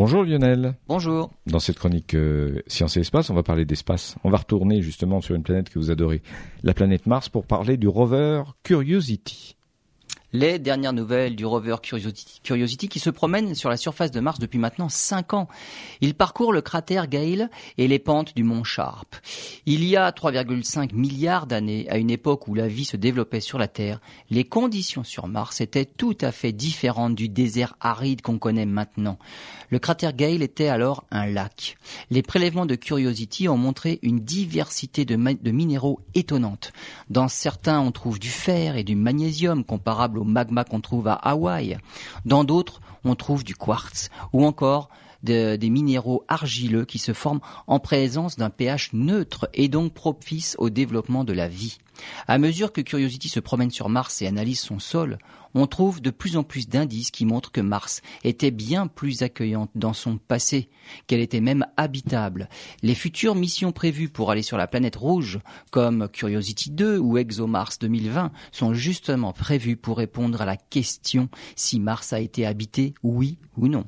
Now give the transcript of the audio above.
Bonjour Lionel. Bonjour. Dans cette chronique euh, Science et Espace, on va parler d'espace. On va retourner justement sur une planète que vous adorez, la planète Mars, pour parler du rover Curiosity les dernières nouvelles du rover Curiosity, qui se promène sur la surface de Mars depuis maintenant 5 ans. Il parcourt le cratère Gale et les pentes du mont Sharp. Il y a 3,5 milliards d'années, à une époque où la vie se développait sur la Terre, les conditions sur Mars étaient tout à fait différentes du désert aride qu'on connaît maintenant. Le cratère Gale était alors un lac. Les prélèvements de Curiosity ont montré une diversité de, de minéraux étonnante. Dans certains, on trouve du fer et du magnésium comparables au magma qu'on trouve à Hawaï. Dans d'autres, on trouve du quartz ou encore des minéraux argileux qui se forment en présence d'un pH neutre et donc propice au développement de la vie. À mesure que Curiosity se promène sur Mars et analyse son sol, on trouve de plus en plus d'indices qui montrent que Mars était bien plus accueillante dans son passé, qu'elle était même habitable. Les futures missions prévues pour aller sur la planète rouge, comme Curiosity 2 ou ExoMars 2020, sont justement prévues pour répondre à la question si Mars a été habité, oui ou non.